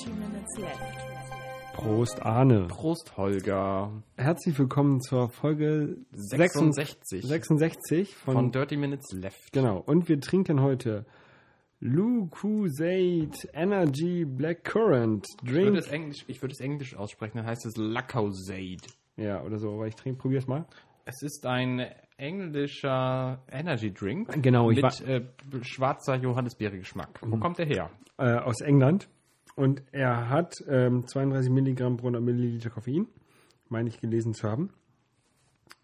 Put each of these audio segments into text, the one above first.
Dirty Minutes Left. Prost, Arne. Prost, Holger. Herzlich willkommen zur Folge 66 66 von, von Dirty Minutes Left. Genau. Und wir trinken heute Lucozade Energy Black Currant Ich würde, Drink. es Englisch, ich würde es Englisch aussprechen, dann heißt es Lacosade. Ja, oder so, aber ich trinke, probier's mal. Es ist ein englischer Energy Drink Genau, ich mit war- äh, schwarzer Johannisbeere-Geschmack. Wo kommt der her? Äh, aus England. Und er hat ähm, 32 Milligramm pro 100 Milliliter Koffein. Meine ich gelesen zu haben.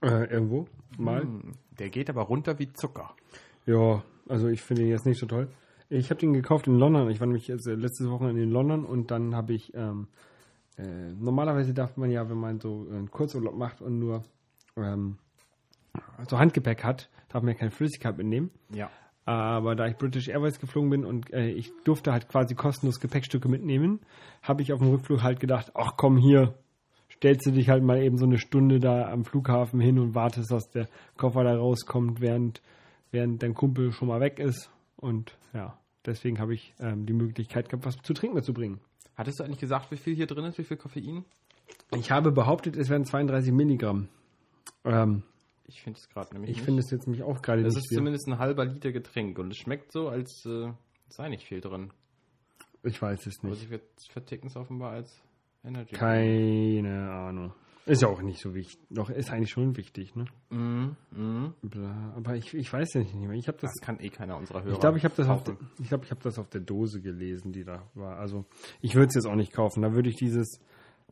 Äh, irgendwo mal. Hm, Der geht aber runter wie Zucker. Ja, also ich finde ihn jetzt nicht so toll. Ich habe den gekauft in London. Ich war nämlich jetzt, äh, letztes Wochenende in London und dann habe ich, ähm, äh, normalerweise darf man ja, wenn man so einen Kurzurlaub macht und nur ähm, so Handgepäck hat, darf man ja keine Flüssigkeit mitnehmen. Ja. Aber da ich British Airways geflogen bin und äh, ich durfte halt quasi kostenlos Gepäckstücke mitnehmen, habe ich auf dem Rückflug halt gedacht, ach komm hier, stellst du dich halt mal eben so eine Stunde da am Flughafen hin und wartest, dass der Koffer da rauskommt, während, während dein Kumpel schon mal weg ist. Und ja, deswegen habe ich ähm, die Möglichkeit gehabt, was zu trinken mitzubringen. Hattest du eigentlich gesagt, wie viel hier drin ist, wie viel Koffein? Ich habe behauptet, es wären 32 Milligramm. Ähm, Ich finde es gerade nämlich ich finde es jetzt nämlich auch gerade Das nicht ist viel. zumindest ein halber Liter Getränk und es schmeckt so, als äh, sei nicht viel drin. Ich weiß es nicht. sie ver- verticken es offenbar als Energy. Keine Ahnung. Ist ja auch nicht so wichtig. Doch, ist eigentlich schon wichtig, ne? Mhm, mhm. Bla, Aber ich, ich weiß ja nicht mehr. Ich habe das. Das kann eh keiner unserer Hörer. Ich glaube, ich habe das, auf ich glaub, ich hab das auf der Dose gelesen, die da war. Also, ich würde es jetzt auch nicht kaufen. Da würde ich dieses.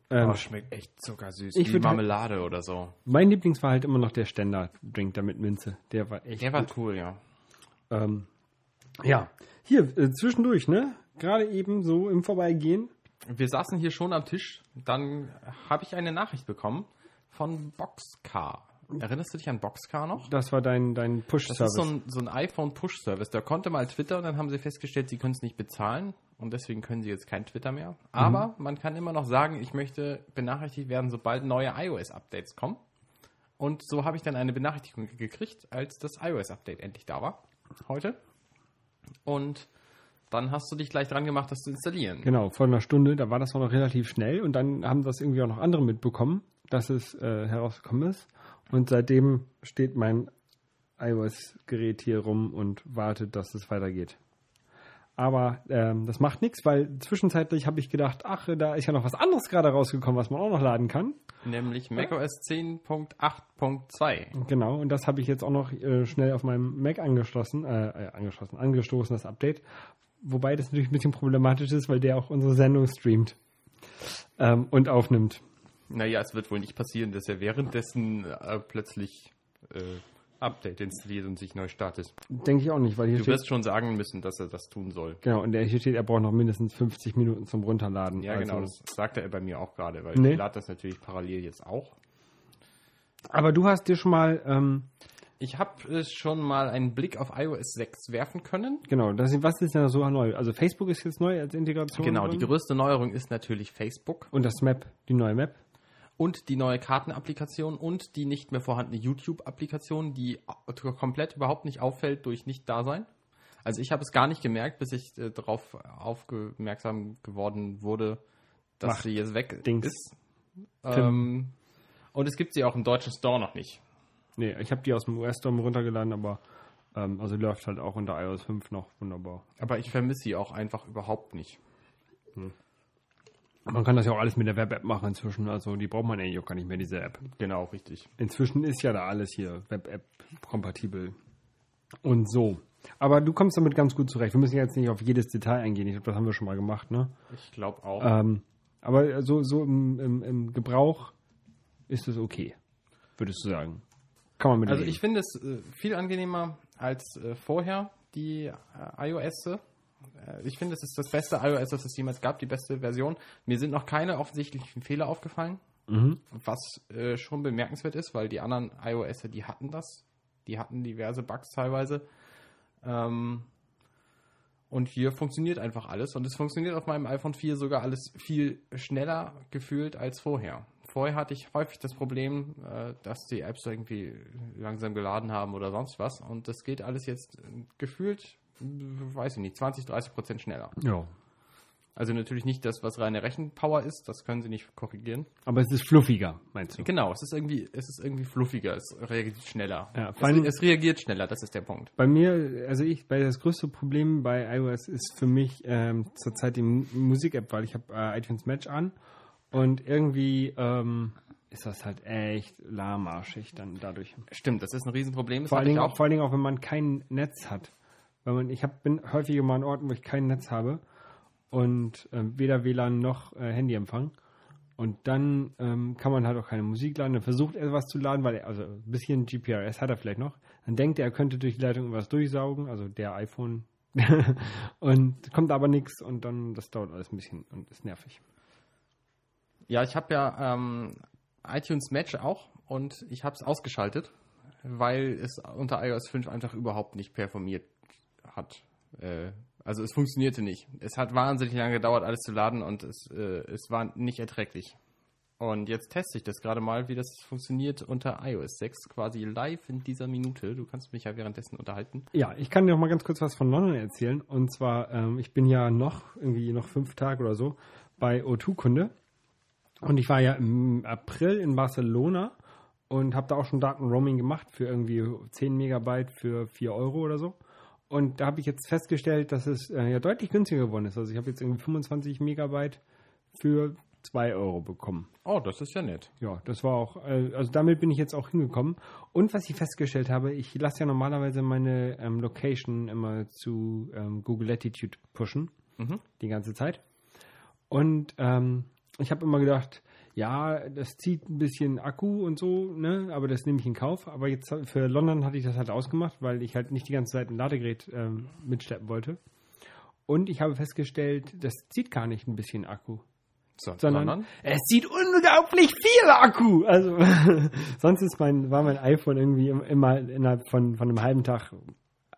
Ähm, Oh, schmeckt echt zuckersüß. Ich wie Marmelade oder so. mein Lieblings war halt immer noch der Ständer-Drink da mit Minze. Der war echt. Der war gut. cool, ja. Ähm, ja. Hier, äh, zwischendurch, ne? Gerade eben so im Vorbeigehen. Wir saßen hier schon am Tisch. Dann habe ich eine Nachricht bekommen von Boxcar. Erinnerst du dich an Boxcar noch? Das war dein, dein Das Push-Service. ist so ein, so ein iPhone-Push-Service. Da konnte mal Twitter und dann haben sie festgestellt, sie können es nicht bezahlen und deswegen können sie jetzt kein Twitter mehr. Aber man kann immer noch sagen, ich möchte benachrichtigt werden, sobald neue iOS-Updates kommen. Und so habe ich dann eine Benachrichtigung gekriegt, als das iOS-Update endlich da war. Heute. Und dann hast du dich gleich dran gemacht, das zu installieren. Genau, vor einer Stunde, da war das auch noch relativ schnell und dann haben das irgendwie auch noch andere mitbekommen, dass es äh, herausgekommen ist. Und seitdem steht mein iOS-Gerät hier rum und wartet, dass es weitergeht. Aber ähm, das macht nichts, weil zwischenzeitlich habe ich gedacht, ach, da ist ja noch was anderes gerade rausgekommen, was man auch noch laden kann. Nämlich macOS 10.8.2. Genau, und das habe ich jetzt auch noch äh, schnell auf meinem Mac angeschlossen, äh, äh, angeschlossen, angestoßen, das Update. Wobei das natürlich ein bisschen problematisch ist, weil der auch unsere Sendung streamt ähm, und aufnimmt. Naja, es wird wohl nicht passieren, dass er währenddessen äh, plötzlich äh, Update installiert und sich neu startet. Denke ich auch nicht, weil hier Du steht, wirst schon sagen müssen, dass er das tun soll. genau, und hier steht, er braucht noch mindestens 50 Minuten zum Runterladen. Ja, also, genau, das sagte er bei mir auch gerade, weil Nee. ich lade das natürlich parallel jetzt auch. Aber du hast dir schon mal, ähm, Ich habe schon mal einen Blick auf iOS 6 werfen können. genau, das, was ist denn so neu? Also Facebook ist jetzt neu als Integration. Genau, die drin. größte Neuerung ist natürlich Facebook Und das Map, die neue Map. Und die neue Kartenapplikation und die nicht mehr vorhandene YouTube-Applikation, die komplett überhaupt nicht auffällt durch Nicht-Dasein. Also ich habe es gar nicht gemerkt, bis ich äh, darauf aufmerksam geworden wurde, dass Macht sie jetzt weg Dings. ist. Ähm, und es gibt sie auch im deutschen Store noch nicht. Nee, ich habe die aus dem US-Store runtergeladen, aber ähm, also läuft halt auch unter iOS 5 noch wunderbar. Aber ich vermisse sie auch einfach überhaupt nicht. Man kann das ja auch alles mit der Web-App machen inzwischen, also die braucht man eigentlich auch gar nicht mehr, diese App. Genau, richtig. Inzwischen ist ja da alles hier Web-App-kompatibel. Und so. Aber du kommst damit ganz gut zurecht. Wir müssen jetzt nicht auf jedes Detail eingehen. Ich glaube, das haben wir schon mal gemacht, ne? Ich glaube auch. Ähm, aber so, so im, im, im Gebrauch ist es okay, würdest du sagen. Kann man mit Also ich finde es äh, viel angenehmer als äh, vorher, die äh, iOS. Äh, ich finde, es ist das beste iOS, das es jemals gab, die beste Version. Mir sind noch keine offensichtlichen Fehler aufgefallen, Mhm. was äh, schon bemerkenswert ist, weil die anderen iOS, die hatten das. Die hatten diverse Bugs teilweise. Ähm, und hier funktioniert einfach alles. Und es funktioniert auf meinem iPhone 4 sogar alles viel schneller gefühlt als vorher. Vorher hatte ich häufig das Problem, äh, dass die Apps irgendwie langsam geladen haben oder sonst was. Und das geht alles jetzt äh, gefühlt, äh, weiß ich nicht, 20, 30 Prozent schneller. Ja. Also natürlich nicht das, was reine Rechenpower ist, das können sie nicht korrigieren. Aber es ist fluffiger, meinst du? Genau, es ist irgendwie, es ist irgendwie fluffiger, es reagiert schneller. Ja, vor allem- es, es reagiert schneller, das ist der Punkt. Bei mir, also ich, bei das größte Problem bei iOS ist für mich ähm, zurzeit die Mu- Musik-App, weil ich habe äh, iTunes Match an und irgendwie ähm, ist das halt echt lahmarschig dann dadurch. Stimmt, das ist ein Riesenproblem. Das Vor allen, Dingen, auch. vor allen Dingen auch, wenn man kein Netz hat. Weil man, ich hab, bin häufig immer an Orten, wo ich kein Netz habe und ähm, weder WLAN noch äh, Handyempfang. Und dann ähm, kann man halt auch keine Musik laden. Dann versucht er was zu laden, weil er, also ein bisschen GPRS hat er vielleicht noch. Dann denkt er, er könnte durch die Leitung was durchsaugen, also der iPhone. und kommt aber nichts und dann, das dauert alles ein bisschen und ist nervig. Ja, ich habe ja ähm, iTunes Match auch und ich habe es ausgeschaltet, weil es unter iOS 5 einfach überhaupt nicht performiert hat. Äh, also es funktionierte nicht. Es hat wahnsinnig lange gedauert, alles zu laden und es, äh, es war nicht erträglich. Und jetzt teste ich das gerade mal, wie das funktioniert unter iOS 6, quasi live in dieser Minute. Du kannst mich ja währenddessen unterhalten. Ja, ich kann dir noch mal ganz kurz was von London erzählen. Und zwar, ähm, ich bin ja noch, irgendwie noch fünf Tage oder so, bei O2-Kunde. Und ich war ja im April in Barcelona und habe da auch schon Datenroaming gemacht für irgendwie 10 Megabyte für 4 Euro oder so. Und da habe ich jetzt festgestellt, dass es äh, ja deutlich günstiger geworden ist. Also ich habe jetzt irgendwie 25 Megabyte für 2 Euro bekommen. Oh, das ist ja nett. Ja, das war auch, äh, also damit bin ich jetzt auch hingekommen. Und was ich festgestellt habe, ich lasse ja normalerweise meine ähm, Location immer zu ähm, Google Latitude pushen, Mhm. die ganze Zeit. Und ähm, ich habe immer gedacht, ja, das zieht ein bisschen Akku und so, ne, aber das nehme ich in Kauf. Aber jetzt für London hatte ich das halt ausgemacht, weil ich halt nicht die ganze Zeit ein Ladegerät ähm, mitschleppen wollte. Und ich habe festgestellt, das zieht gar nicht ein bisschen Akku So, sondern es zieht unglaublich viel Akku. Also sonst ist mein, war mein iPhone irgendwie im- immer innerhalb von, von einem halben Tag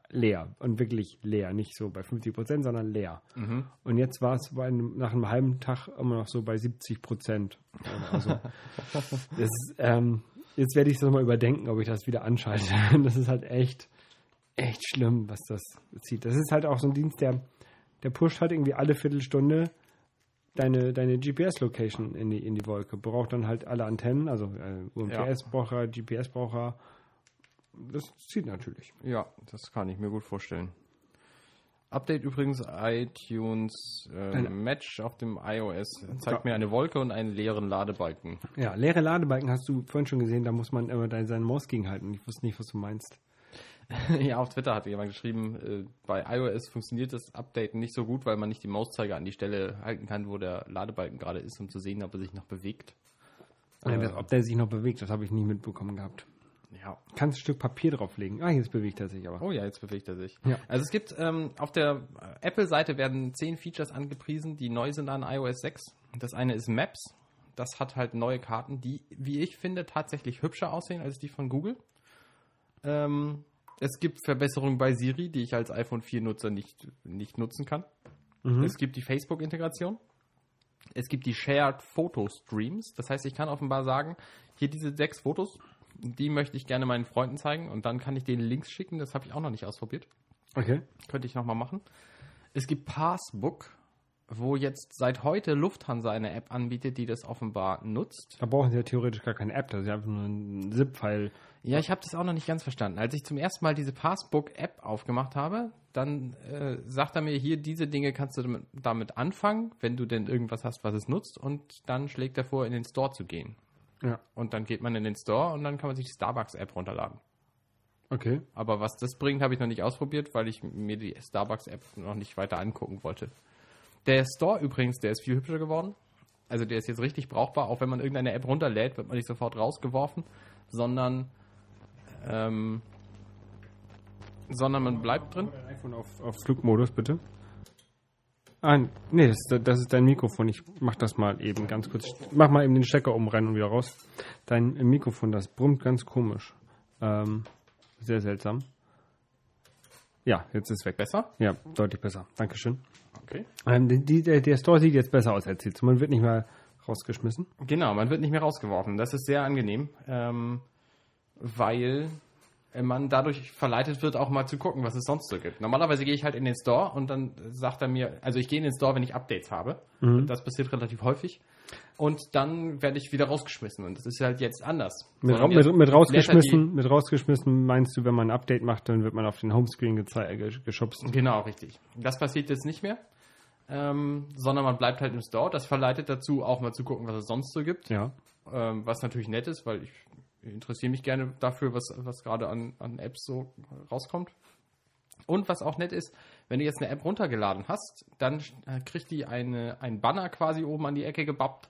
leer und wirklich leer, nicht so bei 50 Prozent, sondern leer. Mhm. Und jetzt war es bei einem, nach einem halben Tag immer noch so bei 70 Prozent. Also ähm, jetzt werde ich es nochmal überdenken, ob ich das wieder anschalte. Das ist halt echt, echt schlimm, was das zieht. Das ist halt auch so ein Dienst, der, der pusht halt irgendwie alle Viertelstunde deine, deine GPS-Location in die, in die Wolke. Braucht dann halt alle Antennen, also äh, UMTS-Braucher, GPS-Braucher. Das zieht natürlich. Ja, das kann ich mir gut vorstellen. Update übrigens iTunes äh, Match auf dem iOS zeigt Ja. mir eine Wolke und einen leeren Ladebalken. Ja, leere Ladebalken hast du vorhin schon gesehen, da muss man immer deine, seine Maus gegenhalten. Ich wusste nicht, was du meinst. ja, auf Twitter hatte jemand geschrieben, äh, bei iOS funktioniert das Update nicht so gut, weil man nicht die Mauszeiger an die Stelle halten kann, wo der Ladebalken gerade ist, um zu sehen, ob er sich noch bewegt. Ja, Äh, ob der sich noch bewegt, das habe ich nie mitbekommen gehabt. Ja. Kannst ein Stück Papier drauflegen. Ah, jetzt bewegt er sich aber. Oh ja, jetzt bewegt er sich. Ja. Also es gibt ähm, auf der äh, Apple-Seite werden zehn Features angepriesen, die neu sind an iOS 6. Das eine ist Maps. Das hat halt neue Karten, die, wie ich finde, tatsächlich hübscher aussehen als die von Google. Ähm, es gibt Verbesserungen bei Siri, die ich als iPhone 4-Nutzer nicht, nicht nutzen kann. Mhm. Es gibt die Facebook-Integration. Es gibt die Shared Photo Streams. Das heißt, ich kann offenbar sagen, hier diese sechs Fotos, die möchte ich gerne meinen Freunden zeigen und dann kann ich denen Links schicken. Das habe ich auch noch nicht ausprobiert. Okay. Könnte ich nochmal machen. Es gibt Passbook, wo jetzt seit heute Lufthansa eine App anbietet, die das offenbar nutzt. Da brauchen sie ja theoretisch gar keine App, das ist ja einfach nur ein ZIP-File. Ja, ich habe das auch noch nicht ganz verstanden. Als ich zum ersten Mal diese Passbook-App aufgemacht habe, dann äh, sagt er mir hier, diese Dinge kannst du damit, damit anfangen, wenn du denn irgendwas hast, was es nutzt. Und dann schlägt er vor, in den Store zu gehen. Ja. Und dann geht man in den Store und dann kann man sich die Starbucks-App runterladen. Okay. Aber was das bringt, habe ich noch nicht ausprobiert, weil ich mir die Starbucks-App noch nicht weiter angucken wollte. Der Store übrigens, der ist viel hübscher geworden. Also der ist jetzt richtig brauchbar. Auch wenn man irgendeine App runterlädt, wird man nicht sofort rausgeworfen, sondern, ähm, sondern man bleibt drin. IPhone auf, auf Flugmodus, bitte. Ah, nee, das, ist- das ist dein Mikrofon. Ich mach das mal eben ganz kurz. Mach mal eben den Stecker oben rein und wieder raus. Dein Mikrofon, das brummt ganz komisch. Ähm, sehr seltsam. Ja, jetzt ist es weg. Besser? Ja, deutlich besser. Dankeschön. Okay. Ähm, die, die, der, Store sieht jetzt besser aus als jetzt. Man wird nicht mehr rausgeschmissen. Genau, man wird nicht mehr rausgeworfen. Das ist sehr angenehm, ähm, weil man dadurch verleitet wird, auch mal zu gucken, was es sonst so gibt. Normalerweise gehe ich halt in den Store und dann sagt er mir, also ich gehe in den Store, wenn ich Updates habe. Das passiert relativ häufig. Und dann werde ich wieder rausgeschmissen. Und das ist halt jetzt anders. Mit, Sondern mit, mit, rausgeschmissen, mit rausgeschmissen meinst du, wenn man ein Update macht, dann wird man auf den Homescreen äh, geschubst. Genau, richtig. Das passiert jetzt nicht mehr. Ähm, sondern man bleibt halt im Store. Das verleitet dazu, auch mal zu gucken, was es sonst so gibt. Ja. Ähm, was natürlich nett ist, weil ich interessiere mich gerne dafür, was, was gerade an, an Apps so rauskommt. Und was auch nett ist, wenn du jetzt eine App runtergeladen hast, dann äh, kriegt die eine, ein Banner quasi oben an die Ecke gebappt,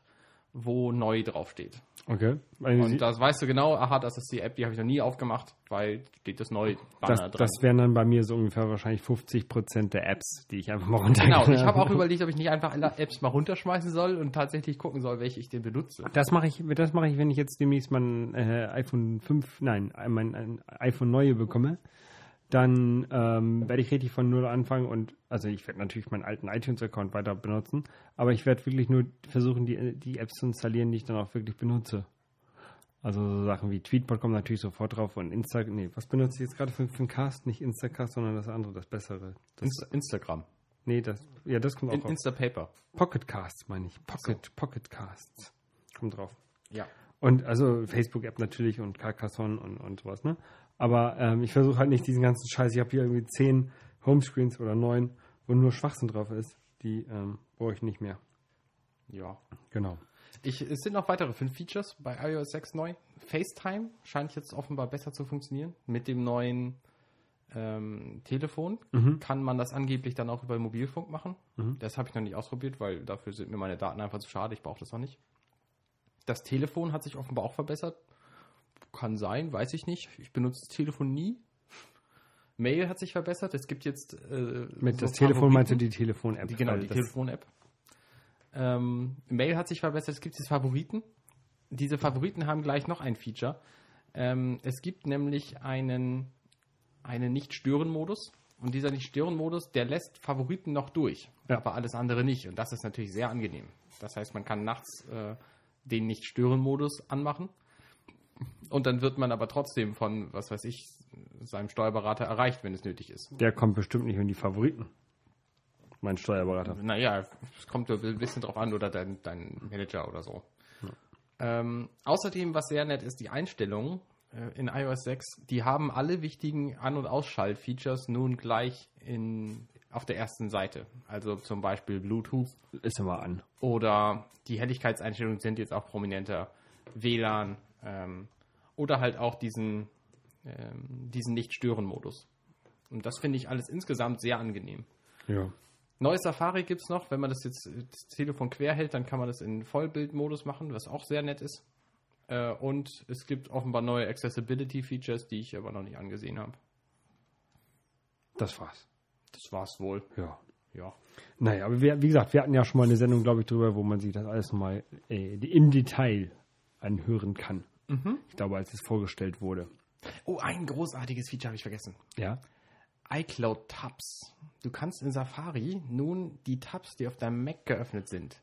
wo neu draufsteht. Okay. Sie- Und das weißt du genau, aha, das ist die App, die habe ich noch nie aufgemacht, weil steht das neue Banner das, dran. das wären dann bei mir so ungefähr wahrscheinlich 50 Prozent der Apps, die ich einfach mal runter. genau, ich habe auch überlegt, ob ich nicht einfach alle Apps mal runterschmeißen soll und tatsächlich gucken soll, welche ich denn benutze. Das mache ich, das mache ich, wenn ich jetzt demnächst mal ein äh, iPhone 5, nein, ein- mein ein iPhone neue bekomme. Dann ähm, werde ich richtig von null anfangen und also ich werde natürlich meinen alten iTunes-Account weiter benutzen, aber ich werde wirklich nur versuchen, die, die Apps zu installieren, die ich dann auch wirklich benutze. Also so Sachen wie Tweetbot kommen natürlich sofort drauf und Insta, nee, was benutze ich jetzt gerade für, für einen Cast? Nicht Instacast, sondern das andere, das bessere. Das, Insta Instagram. nee, das, ja, das kommt auch In drauf. Instapaper. Pocket Casts meine ich. Pocket, Pocket Casts. Kommt drauf. Ja. Und also Facebook-App natürlich und Carcassonne und, und sowas, ne? Aber ähm, ich versuche halt nicht diesen ganzen Scheiß. Ich habe hier irgendwie zehn Homescreens oder neun, wo nur Schwachsinn drauf ist. Die ähm, brauche ich nicht mehr. Ja. Genau. Ich, es sind noch weitere fünf Features bei iOS 6 neu. FaceTime scheint jetzt offenbar besser zu funktionieren. Mit dem neuen ähm, Telefon kann man das angeblich dann auch über Mobilfunk machen. Das habe ich noch nicht ausprobiert, weil dafür sind mir meine Daten einfach zu schade. Ich brauche das auch nicht. Das Telefon hat sich offenbar auch verbessert. Kann sein, weiß ich nicht. Ich benutze das Telefon nie. Mail hat sich verbessert. Es gibt jetzt äh, Mit so das Telefon meinst du die Telefon-App? Genau, die Telefon-App. Ähm, Mail hat sich verbessert, es gibt jetzt Favoriten. Diese Favoriten haben gleich noch ein Feature. Ähm, es gibt nämlich einen, einen Nicht-Stören-Modus. Und dieser Nicht-Stören-Modus, der lässt Favoriten noch durch, Ja. aber alles andere nicht. Und das ist natürlich sehr angenehm. Das heißt, man kann nachts äh, den Nicht-Stören-Modus anmachen. Und dann wird man aber trotzdem von, was weiß ich, seinem Steuerberater erreicht, wenn es nötig ist. Der kommt bestimmt nicht in die Favoriten. Mein Steuerberater. Naja, es kommt ja ein bisschen drauf an, oder dein, dein Manager oder so. Ähm, außerdem, was sehr nett ist, die Einstellungen äh, in iOS 6, die haben alle wichtigen An- und Ausschalt-Features nun gleich in, auf der ersten Seite. Also zum Beispiel Bluetooth Ist immer an. oder die Helligkeitseinstellungen sind jetzt auch prominenter, WLAN ähm, oder halt auch diesen, ähm, diesen Nicht-Stören-Modus. Und das finde ich alles insgesamt sehr angenehm. Ja. Neues Safari gibt es noch. Wenn man das jetzt das Telefon quer hält, dann kann man das in Vollbildmodus machen, was auch sehr nett ist. Äh, und es gibt offenbar neue Accessibility-Features, die ich aber noch nicht angesehen habe. Das war's. Das war's wohl. Ja. Ja. Naja, aber wir, wie gesagt, wir hatten ja schon mal eine Sendung, glaube ich, drüber, wo man sich das alles nochmal äh, im Detail anhören kann. Ich glaube, als es vorgestellt wurde. Oh, ein großartiges Feature habe ich vergessen. Ja. iCloud Tabs. Du kannst in Safari nun die Tabs, die auf deinem Mac geöffnet sind,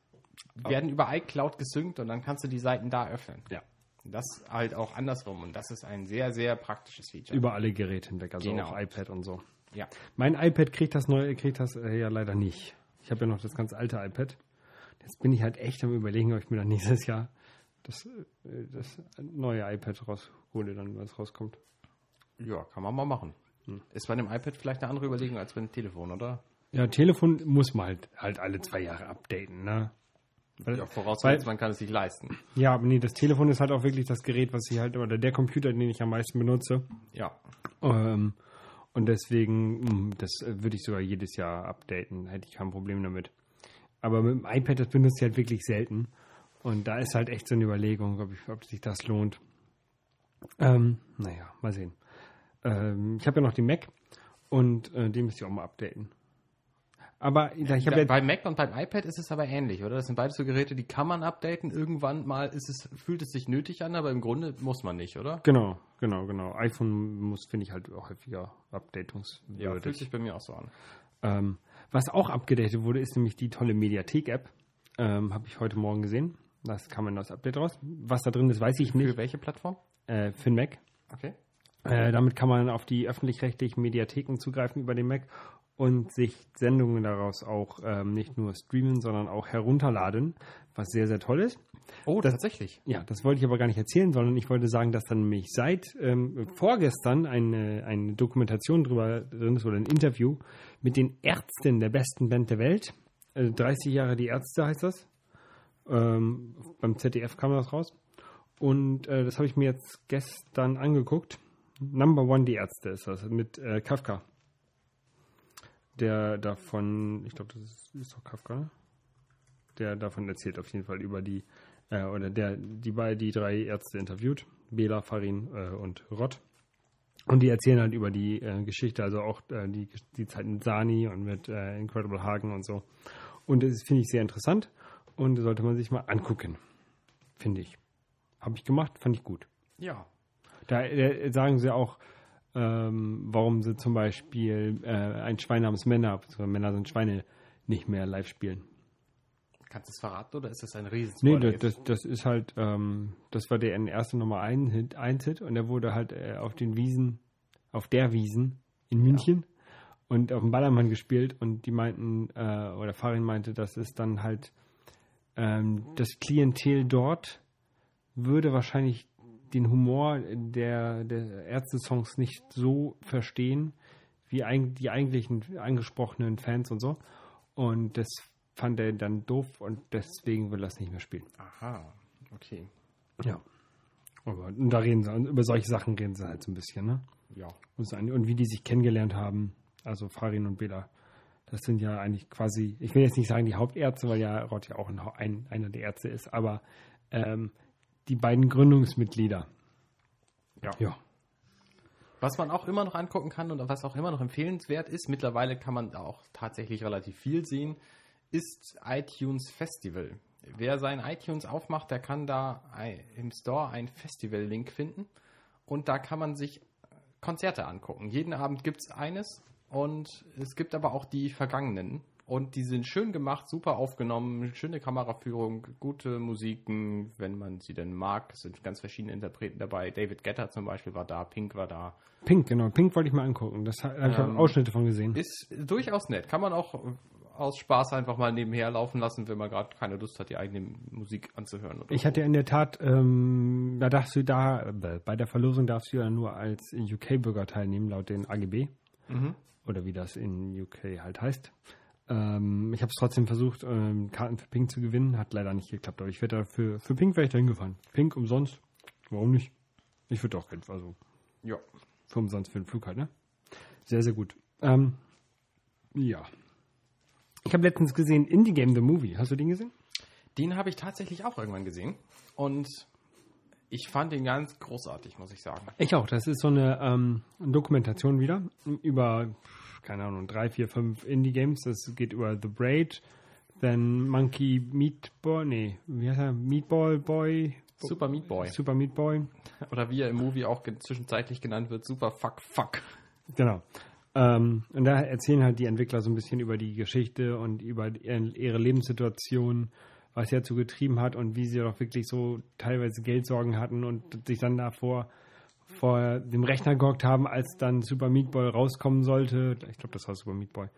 werden über iCloud gesynkt und dann kannst du die Seiten da öffnen. Ja. Das halt auch andersrum und das ist ein sehr, sehr praktisches Feature. Über alle Geräte hinweg, also Genau. auch iPad und so. ja. Mein iPad kriegt das neue, kriegt das äh, ja leider nicht. Ich habe ja noch das ganz alte iPad. Jetzt bin ich halt echt am überlegen, ob ich mir dann nächstes Jahr das, äh, das neue iPad raushole, dann, wenn es rauskommt. Ja, kann man mal machen. Ist bei dem iPad vielleicht eine andere Überlegung als bei dem Telefon, oder? Ja, Telefon muss man halt, halt alle zwei Jahre updaten, ne? Weil, Ja, vorausgesetzt, man kann es sich leisten. ja, aber nee, das Telefon ist halt auch wirklich das Gerät, was ich halt, oder der Computer, den ich am meisten benutze. Ja. Ähm, und deswegen, mh, das äh, würde ich sogar jedes Jahr updaten, hätte ich kein Problem damit. Aber mit dem iPad, das benutze ich halt wirklich selten. Und da ist halt echt so eine Überlegung, ob, ich, ob sich das lohnt. Ähm, naja, mal sehen. Ähm, ich habe ja noch den Mac und äh, den müsste ich auch mal updaten. Aber ich habe Ja, ja, bei Mac und beim iPad ist es aber ähnlich, oder? Das sind beides so Geräte, die kann man updaten. Irgendwann mal ist es, fühlt es sich nötig an, aber im Grunde muss man nicht, oder? genau, genau, genau. iPhone muss, finde ich halt auch häufiger Ja, updatungswürdig. fühlt sich bei mir auch so an. Ähm, was auch abgedatet wurde, ist nämlich die tolle Mediathek-App. Ähm, Habe ich heute Morgen gesehen. Das kam ein neues Update raus. Was da drin ist, weiß ich Für nicht. welche Plattform? Äh, für den Mac. Okay. Äh, damit kann man auf die öffentlich-rechtlichen Mediatheken zugreifen über den Mac und sich Sendungen daraus auch ähm, nicht nur streamen, sondern auch herunterladen, was sehr, sehr toll ist. Oh, Das- tatsächlich. Ja, das wollte ich aber gar nicht erzählen, sondern ich wollte sagen, dass dann nämlich seit ähm, vorgestern eine, eine Dokumentation drüber drin ist oder ein Interview mit den Ärzten der besten Band der Welt. Äh, 30 Jahre die Ärzte heißt das. Ähm, beim ZDF kam das raus. Und äh, das habe ich mir jetzt gestern angeguckt. Number One die Ärzte ist das mit äh, Kafka. Der davon, ich glaube, das ist, doch Kafka, ne? Der davon erzählt auf jeden Fall über die äh, oder der die bei die drei Ärzte interviewt, Bela, Farin äh, und Rott. Und die erzählen halt über die äh, Geschichte, also auch äh, die, die Zeit mit Sani und mit Incredible Hagen und so. Und das finde ich sehr interessant und sollte man sich mal angucken, finde ich. Habe ich gemacht, fand ich gut. Ja. Da äh, sagen sie auch, ähm, warum sie zum Beispiel äh, ein Schwein namens Männer, beziehungsweise Männer sind Schweine, nicht mehr live spielen. Kannst du es verraten oder ist das ein riesen Nee, das, das, das ist halt, ähm, das war der erste Nummer 1 Hit, Hit und der wurde halt äh, auf den Wiesen, auf der Wiesen in München und auf dem Ballermann gespielt und die meinten, äh, oder Farin meinte, das ist dann halt ähm, das Klientel dort würde wahrscheinlich den Humor der, der Ärzte-Songs nicht so verstehen, wie die eigentlichen angesprochenen Fans und so. Und das fand er dann doof und deswegen will er es nicht mehr spielen. Aha, okay. Ja. Aber und da reden sie, über solche Sachen reden sie halt so ein bisschen, ne? Ja. Und wie die sich kennengelernt haben, also Farin und Bela, das sind ja eigentlich quasi, ich will jetzt nicht sagen die Hauptärzte, weil ja Rott ja auch ein, ein, einer der Ärzte ist, aber ähm, die beiden Gründungsmitglieder. Ja. Ja. Was man auch immer noch angucken kann und was auch immer noch empfehlenswert ist, mittlerweile kann man da auch tatsächlich relativ viel sehen, ist iTunes Festival. Wer sein iTunes aufmacht, der kann da im Store einen Festival-Link finden und da kann man sich Konzerte angucken. Jeden Abend gibt es eines und es gibt aber auch die vergangenen und die sind schön gemacht, super aufgenommen, schöne Kameraführung, gute Musiken, wenn man sie denn mag. Es sind ganz verschiedene Interpreten dabei. David Guetta zum Beispiel war da, Pink war da. Pink, genau. Pink wollte ich mal angucken. Das habe ich Ähm, Ausschnitte von gesehen. Ist durchaus nett. Kann man auch aus Spaß einfach mal nebenher laufen lassen, wenn man gerade keine Lust hat, die eigene Musik anzuhören. Oder Ich hatte in der Tat, ähm, da darfst du da, äh, bei der Verlosung darfst du ja nur als UK-Bürger teilnehmen, laut den AGB. Mhm. Oder wie das in UK halt heißt. Ähm, ich habe es trotzdem versucht, ähm, Karten für Pink zu gewinnen. Hat leider nicht geklappt. Aber ich werde dafür, für Pink wäre ich da hingefahren. Pink umsonst. Warum nicht? Ich würde auch Geld, also Ja. für umsonst für den Flug halt, ne? Sehr, sehr gut. Ähm, ja. Ich habe letztens gesehen Indie Game The Movie. Hast du den gesehen? Den habe ich tatsächlich auch irgendwann gesehen. Und ich fand den ganz großartig, muss ich sagen. Ich auch. Das ist so eine ähm, Dokumentation wieder über, keine Ahnung, drei, vier, fünf Indie-Games. Das geht über The Braid, then Monkey Meatball, nee, wie heißt er? Meatball Boy, Super Meat Boy. Super Meat Boy. Oder wie er im Movie auch zwischenzeitlich genannt wird, Super Fuck Fuck. Genau. Ähm, und da erzählen halt die Entwickler so ein bisschen über die Geschichte und über ihre ihre Lebenssituation, was sie dazu getrieben hat und wie sie doch wirklich so teilweise Geldsorgen hatten und sich dann davor vor dem Rechner gehockt haben, als dann Super Meat Boy rauskommen sollte. Ich glaube, das war Super Meat Boy.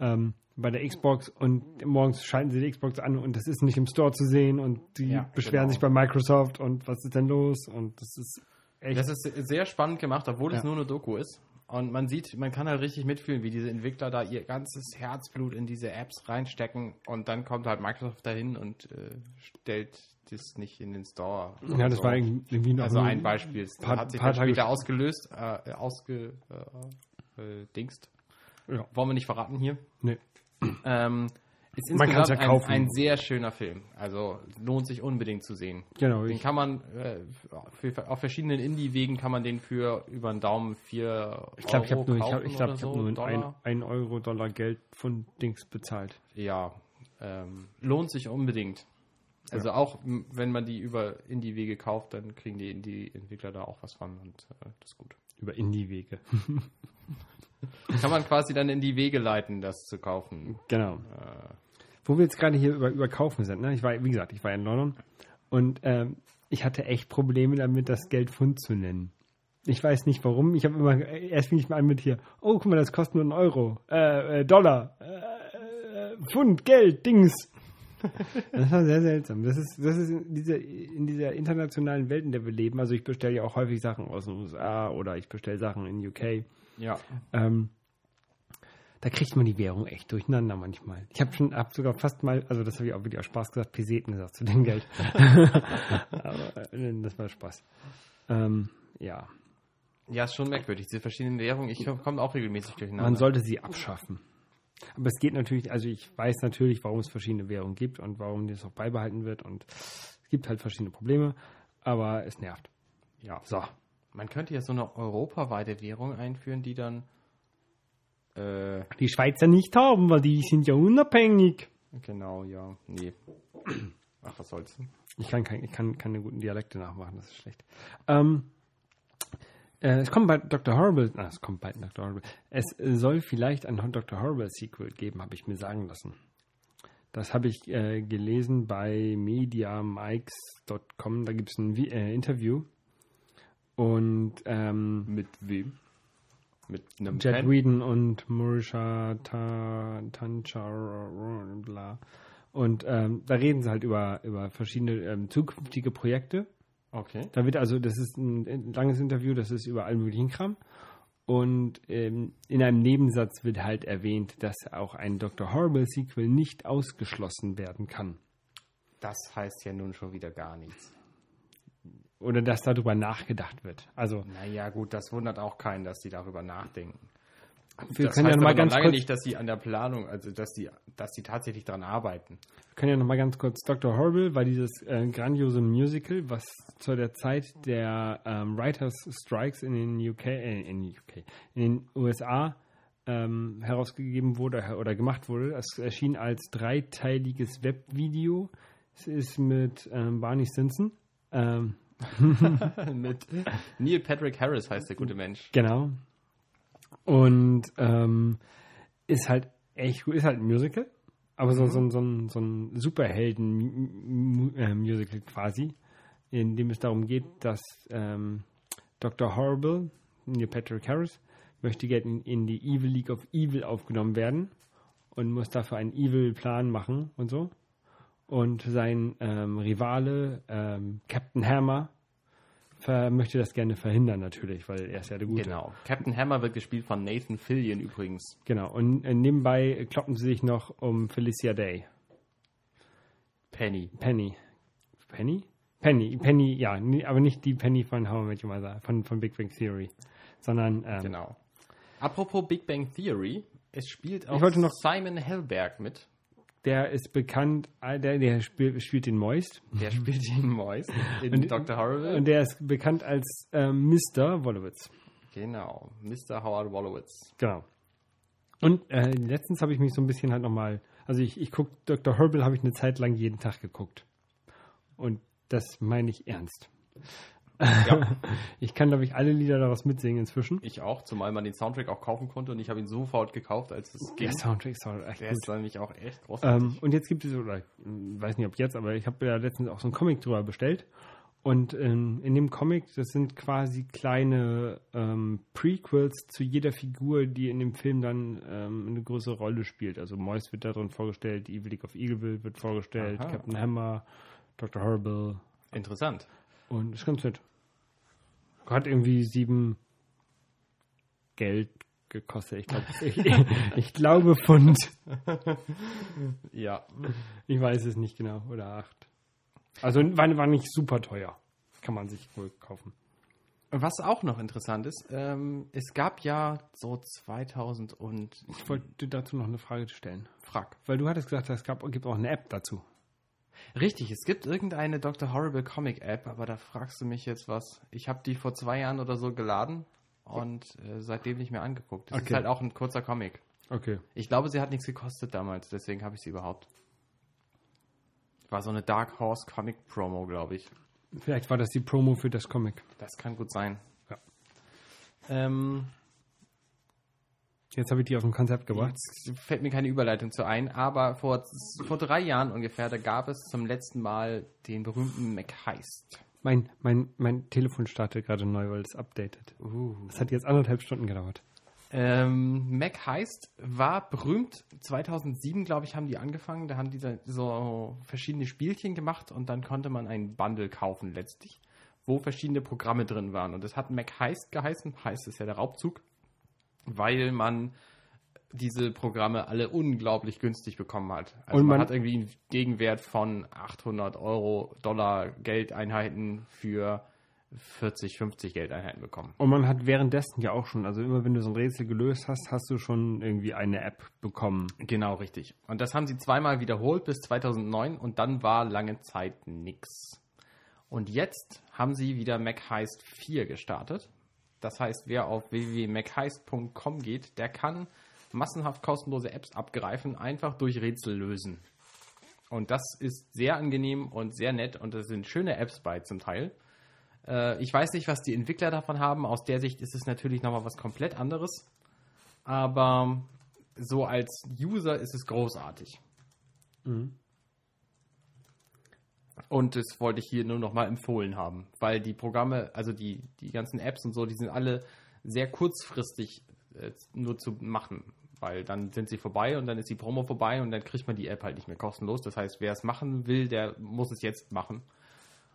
Ähm, bei der Xbox und morgens schalten sie die Xbox an und das ist nicht im Store zu sehen und die Ja, beschweren genau. sich bei Microsoft und was ist denn los und das ist echt Das ist sehr spannend gemacht, obwohl es Ja. nur eine Doku ist. Und man sieht, man kann halt richtig mitfühlen, wie diese Entwickler da ihr ganzes Herzblut in diese Apps reinstecken und dann kommt halt Microsoft dahin und äh, stellt das nicht in den Store. ja, das So. war irgendwie noch Also ein Beispiel. Es paar- hat sich paar Tage später sp- ausgelöst, äh, ausge, äh, äh, dingst. Ja. Wollen wir nicht verraten hier. Nee. Ähm, ist Man kann's insgesamt ja kaufen. Ein, ein sehr schöner Film. Also lohnt sich unbedingt zu sehen. Genau, Den kann man äh, für, auf verschiedenen Indie-Wegen kann man den für über den Daumen 4 ich glaube, ich habe nur, ich kaufen ich glaub, ich so, nur Dollar. ein, ein Euro Dollar Geld von Dings bezahlt. Ja, ähm, lohnt sich unbedingt. Also auch m, wenn man die über Indie-Wege kauft, dann kriegen die Indie-Entwickler da auch was von und äh, das ist gut. Über Indie-Wege. Kann man quasi dann in die Wege leiten, das zu kaufen. Genau. Äh, Wo wir jetzt gerade hier über, über Kaufen sind, ne? Ich war, wie gesagt, ich war in London und ähm, ich hatte echt Probleme damit, das Geld Pfund zu nennen. Ich weiß nicht warum. Ich habe immer, erst fing ich mal an mit hier, oh, guck mal, das kostet nur einen Euro, äh, äh, Dollar, äh, äh, Pfund, Geld, Dings. Das war sehr seltsam. Das ist, das ist in, dieser, in dieser internationalen Welt, in der wir leben. Also ich bestelle ja auch häufig Sachen aus den USA oder ich bestelle Sachen in UK. Ja. Ähm, da kriegt man die Währung echt durcheinander manchmal. Ich habe schon, hab sogar fast mal, also das habe ich auch wieder aus Spaß gesagt, Peseten gesagt zu dem Geld. Aber äh, das war Spaß. Ähm, ja, Ja, ist schon merkwürdig, diese verschiedenen Währungen. Ich komme auch regelmäßig durcheinander. man sollte sie abschaffen. Aber es geht natürlich, also ich weiß natürlich, warum es verschiedene Währungen gibt und warum das auch beibehalten wird und es gibt halt verschiedene Probleme, aber es nervt. ja. So, Man könnte ja so eine europaweite Währung einführen, die dann. Äh, die Schweizer nicht haben, weil die sind ja unabhängig. genau, ja. Nee. Ach, was soll's. Ich kann, kein, ich kann keine guten Dialekte nachmachen, das ist schlecht. Ähm, äh, es kommt bald Dr. Horrible, ah, es kommt bald Dr. Horrible. Es soll vielleicht ein Dr. Horrible Sequel geben, habe ich mir sagen lassen. Das habe ich äh, gelesen bei mediamikes.com. Da gibt es ein äh, Interview. Und ähm, Mit wem? Mit einem Jet Fan? Whedon und Marisha Ta Tanchar. Und ähm, da reden sie halt über, über verschiedene ähm, zukünftige Projekte. Okay. Da wird also, das ist ein, ein langes Interview, das ist über allen möglichen Kram. Und ähm, in einem Nebensatz wird halt erwähnt, dass auch ein Dr. Horrible Sequel nicht ausgeschlossen werden kann. Das heißt ja nun schon wieder gar nichts. Oder dass darüber nachgedacht wird. Also, Naja, gut, das wundert auch keinen, dass die darüber nachdenken. wir das können ja heißt noch mal aber ganz lange kurz, nicht, dass sie an der Planung, also dass die, dass die tatsächlich dran arbeiten. wir können ja noch mal ganz kurz, Dr. Horrible war dieses äh, grandiose Musical, was zu der Zeit der ähm, Writers Strikes in den UK, äh, in UK, in den USA ähm, herausgegeben wurde oder gemacht wurde. Es erschien als dreiteiliges Webvideo. Es ist mit ähm, Barney Stinson. Ähm, Mit Neil Patrick Harris heißt der gute Mensch. Genau. Und ähm, ist halt echt gut, ist halt ein Musical, aber so, so, ein- so ein, so ein Superhelden-Musical quasi, in dem es darum geht, dass ähm, Dr. Horrible, Neil Patrick Harris, möchte gerne in, in die Evil League of Evil aufgenommen werden und muss dafür einen Evil-Plan machen und so. Und sein ähm, Rivale, ähm, Captain Hammer, möchte das gerne verhindern natürlich, weil er ist ja der Gute. Genau. Captain Hammer wird gespielt von Nathan Fillion übrigens. Genau. Und äh, nebenbei kloppen sie sich noch um Felicia Day. Penny. Penny. Penny? Penny, Penny, ja, aber nicht die Penny von How I Met Your Mother, von, von Big Bang Theory, sondern ähm, Genau. Apropos Big Bang Theory, es spielt auch wollte noch- Simon Hellberg mit. Der ist bekannt, äh, der, der spielt, spielt den Moist Der spielt den Moist in Und- Dr. Horrible. und der ist bekannt als ähm, Mr. Wolowitz. genau. Mr. Howard Wolowitz. Genau. Und äh, letztens habe ich mich so ein bisschen halt nochmal, also ich, ich gucke, Dr. Horrible habe ich eine Zeit lang jeden Tag geguckt. Und das meine ich ernst. Ja, Ich kann, glaube ich, alle Lieder daraus mitsingen inzwischen. ich auch, zumal man den Soundtrack auch kaufen konnte und ich habe ihn sofort gekauft, als es ging. Der Soundtrack ist auch echt Der gut. ist nämlich auch echt großartig. Ähm, und jetzt gibt es, oder ich weiß nicht, ob jetzt, aber ich habe ja letztens auch so einen Comic drüber bestellt. Und ähm, in dem Comic, das sind quasi kleine ähm, Prequels zu jeder Figur, die in dem Film dann ähm, eine größere Rolle spielt. Also Moist wird da drin vorgestellt, Evil League of Evil wird vorgestellt, Aha. Captain Hammer, Dr. Horrible Interessant. Und ist ganz nett. Hat irgendwie sieben Geld gekostet. Ich, glaub, ich, ich glaube Pfund. Ja. Ich weiß es nicht genau. Oder acht. Also war, war nicht super teuer. Kann man sich wohl kaufen. Was auch noch interessant ist, ähm, es gab ja so 2000 und Ich wollte dazu noch eine Frage stellen. Frack. Weil du hattest gesagt, es gab, gibt auch eine App dazu. Richtig, es gibt irgendeine Dr. Horrible Comic App, aber da fragst du mich jetzt was. Ich habe die vor zwei Jahren oder so geladen und äh, seitdem nicht mehr angeguckt. Das ist Okay. halt auch ein kurzer Comic. Okay. Ich glaube, sie hat nichts gekostet damals, deswegen habe ich sie überhaupt. War so eine Dark Horse Comic Promo, glaube ich. Vielleicht war das die Promo für das Comic. Das kann gut sein. Ja. Ähm, Jetzt habe ich die auf ein Konzept gebracht. Jetzt fällt mir keine Überleitung zu ein, aber vor, vor drei Jahren ungefähr, da gab es zum letzten Mal den berühmten McHeist. Mein, mein, mein Telefon startet gerade neu, weil es updatet. Uh. Das hat jetzt anderthalb Stunden gedauert. Ähm, Mac heißt, war berühmt. 2007, glaube ich, haben die angefangen. Da haben die so verschiedene Spielchen gemacht und dann konnte man ein Bundle kaufen letztlich, wo verschiedene Programme drin waren. Und das hat Mac Heist geheißen. Heist ist ja der Raubzug, weil man diese Programme alle unglaublich günstig bekommen hat. Also Und man, man- hat irgendwie einen Gegenwert von 800 Euro, Dollar Geldeinheiten für 40, 50 Geldeinheiten bekommen. Und man hat währenddessen ja auch schon, also immer wenn du so ein Rätsel gelöst hast, hast du schon irgendwie eine App bekommen. Genau, richtig. Und das haben sie zweimal wiederholt bis 2009 und dann war lange Zeit nix. Und jetzt haben sie wieder MacHeist 4 gestartet. Das heißt, wer auf www.macheist.com geht, der kann massenhaft kostenlose Apps abgreifen, einfach durch Rätsel lösen. Und das ist sehr angenehm und sehr nett und da sind schöne Apps bei zum Teil. Äh, ich weiß nicht, was die Entwickler davon haben. Aus der Sicht ist es natürlich nochmal was komplett anderes. Aber so als User ist es großartig. Und das wollte ich hier nur nochmal empfohlen haben, weil die Programme, also die, die ganzen Apps und so, die sind alle sehr kurzfristig äh, nur zu machen, weil dann sind sie vorbei und dann ist die Promo vorbei und dann kriegt man die App halt nicht mehr kostenlos. Das heißt, wer es machen will, der muss es jetzt machen.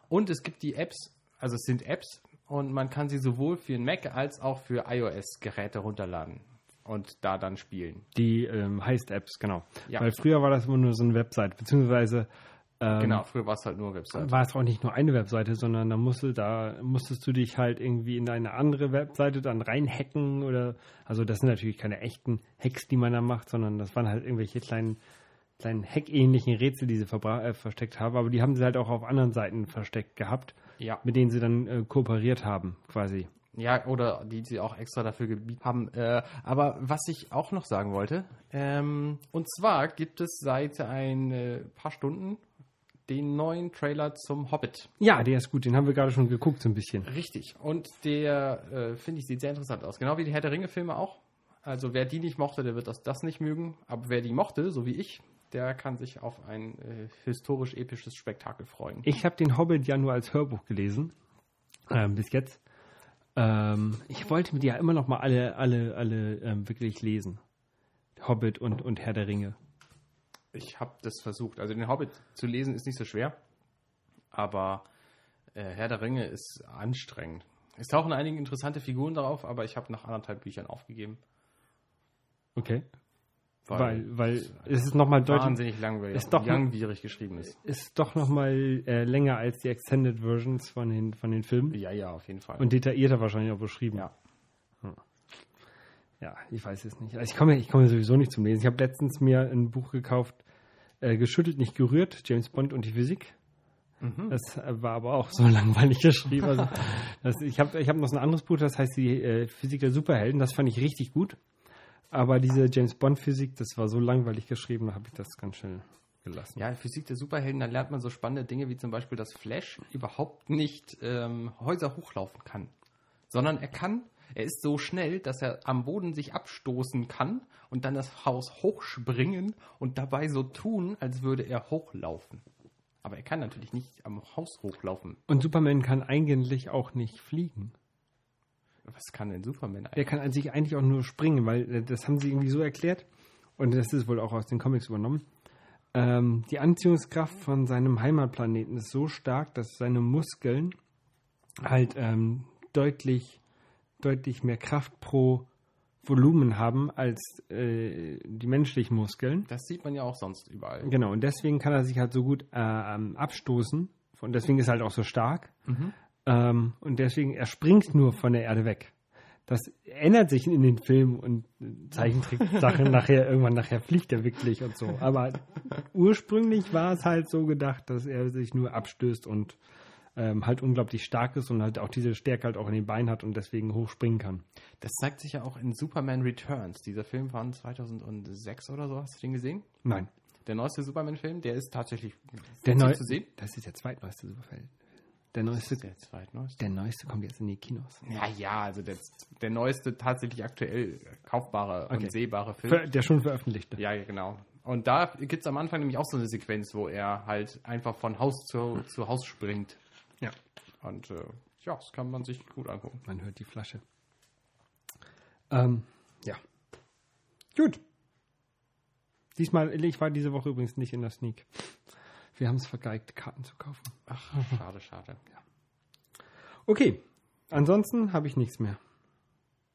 Und es gibt die Apps, also es sind Apps und man kann sie sowohl für den Mac als auch für iOS-Geräte runterladen und da dann spielen. Die ähm, Heist-Apps, genau. Ja. Weil früher war das immer nur so eine Website, beziehungsweise Genau, früher war es halt nur Website. war es auch nicht nur eine Webseite, sondern da, musste, da musstest du dich halt irgendwie in eine andere Webseite dann reinhacken oder, also das sind natürlich keine echten Hacks, die man da macht, sondern das waren halt irgendwelche kleinen, kleinen Hack-ähnlichen Rätsel, die sie äh, versteckt haben, aber die haben sie halt auch auf anderen Seiten versteckt gehabt, Ja. mit denen sie dann äh, kooperiert haben, quasi. Ja, oder die sie auch extra dafür gebietet haben. Äh, aber was ich auch noch sagen wollte, ähm, und zwar gibt es seit ein äh, paar Stunden den neuen Trailer zum Hobbit. Ja, der ist gut, den haben wir gerade schon geguckt, so ein bisschen. Richtig. Und der, äh, finde ich, sieht sehr interessant aus. Genau wie die Herr der Ringe-Filme auch. Also wer die nicht mochte, der wird das, das nicht mögen. Aber wer die mochte, so wie ich, der kann sich auf ein äh, historisch-episches Spektakel freuen. Ich habe den Hobbit ja nur als Hörbuch gelesen, ähm, bis jetzt. Ähm, ich wollte mir die ja immer noch mal alle, alle, alle ähm, wirklich lesen. Hobbit und, und Herr der Ringe. Ich habe das versucht. Also den Hobbit zu lesen ist nicht so schwer, aber äh, Herr der Ringe ist anstrengend. Es tauchen einige interessante Figuren darauf, aber ich habe nach anderthalb Büchern aufgegeben. Okay. Weil, weil es ist noch mal deutlich, wahnsinnig langweilig, ist doch- langwierig geschrieben ist. ist doch noch mal äh, länger als die Extended Versions von den, von den Filmen Ja, ja, auf jeden Fall. und detaillierter wahrscheinlich auch beschrieben. ja. Ja, ich weiß es nicht. Also ich komme, ich komme sowieso nicht zum Lesen. Ich habe letztens mir ein Buch gekauft, äh, geschüttelt, nicht gerührt, James Bond und die Physik. Das äh, war aber auch so langweilig geschrieben. Also, das, ich habe ich hab noch so ein anderes Buch, das heißt die äh, Physik der Superhelden. Das fand ich richtig gut. Aber diese James Bond Physik, das war so langweilig geschrieben, da habe ich das ganz schnell gelassen. Ja, Physik der Superhelden, da lernt man so spannende Dinge wie zum Beispiel, dass Flash überhaupt nicht ähm, Häuser hochlaufen kann, sondern er kann, er ist so schnell, dass er am Boden sich abstoßen kann und dann das Haus hochspringen und dabei so tun, als würde er hochlaufen. Aber er kann natürlich nicht am Haus hochlaufen. Und Superman kann eigentlich auch nicht fliegen. Was kann denn Superman eigentlich? kann an sich eigentlich auch nur springen, weil äh, das haben sie irgendwie so erklärt. Und das ist wohl auch aus den Comics übernommen. Ähm, die Anziehungskraft von seinem Heimatplaneten ist so stark, dass seine Muskeln halt ähm, deutlich, deutlich mehr Kraft pro Volumen haben als äh, die menschlichen Muskeln. Das sieht man ja auch sonst überall. Genau, und deswegen kann er sich halt so gut äh, ähm, abstoßen. Und deswegen ist er halt auch so stark. Ähm, und deswegen, er springt nur von der Erde weg. Das ändert sich in den Filmen und Zeichentrick-Sachen nachher, irgendwann nachher fliegt er wirklich und so. Aber ursprünglich war es halt so gedacht, dass er sich nur abstößt und ähm, halt unglaublich stark ist und halt auch diese Stärke halt auch in den Beinen hat und deswegen hochspringen kann. Das zeigt sich ja auch in Superman Returns. Dieser Film von 2006 oder so. Hast du den gesehen? Nein. Der neueste Superman-Film, der ist tatsächlich Der neu zu sehen. Das ist der zweitneueste Superfeld. Der neueste, Der zweitneueste. der neueste kommt jetzt in die Kinos. Ja, ja, also der, der neueste tatsächlich aktuell kaufbare Okay. und sehbare Film. Ver- Der schon veröffentlichte. Ja, ja, genau. Und da gibt es am Anfang nämlich auch so eine Sequenz, wo er halt einfach von Haus zu, zu Haus springt. Ja. Und äh, ja, das kann man sich gut angucken. Man hört die Flasche. Ähm, ja. Gut. Diesmal, ich war diese Woche übrigens nicht in der Sneak. Wir haben es vergeigt, Karten zu kaufen. Ach, schade, schade. Okay. Ansonsten habe ich nichts mehr.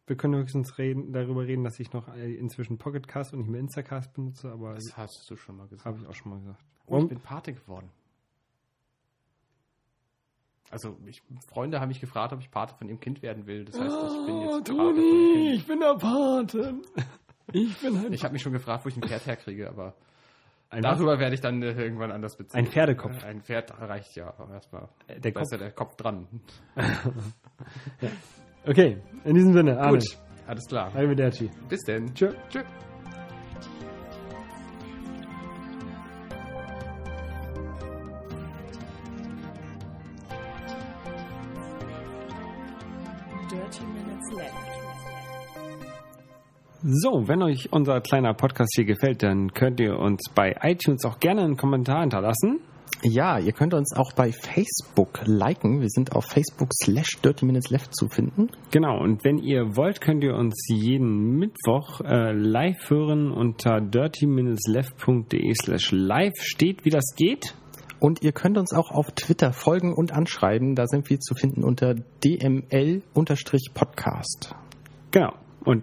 Wir können höchstens reden, darüber reden, dass ich noch äh, inzwischen Pocketcast und nicht mehr Instacast benutze, aber Das hast du schon mal gesagt. habe ich auch schon mal gesagt. Oh, ich bin Pate geworden. Also, ich, Freunde haben mich gefragt, ob ich Pate von ihrem Kind werden will. Das heißt, ich bin jetzt Pate von dem Toni, Kind. ich bin der Pate. Ich bin ein, Ich habe mich schon gefragt, wo ich ein Pferd herkriege, aber ein, darüber werde ich dann äh, irgendwann anders beziehen. ein Pferdekopf. Ein Pferd reicht ja, aber erstmal. Äh, der da Kopf. ist ja der Kopf dran. Okay, in diesem Sinne, Arne. Gut, alles klar. Arrivederci. Bis denn. Tschö. Tschö. So, wenn euch unser kleiner Podcast hier gefällt, dann könnt ihr uns bei iTunes auch gerne einen Kommentar hinterlassen. Ja, ihr könnt uns auch bei Facebook liken. Wir sind auf Facebook slash Dirty Minutes Left zu finden. Genau, und wenn ihr wollt, könnt ihr uns jeden Mittwoch äh, live hören unter dirty-left.de slash live. Steht, wie das geht. Und ihr könnt uns auch auf Twitter folgen und anschreiben. Da sind wir zu finden unter DML-Podcast. Genau. Und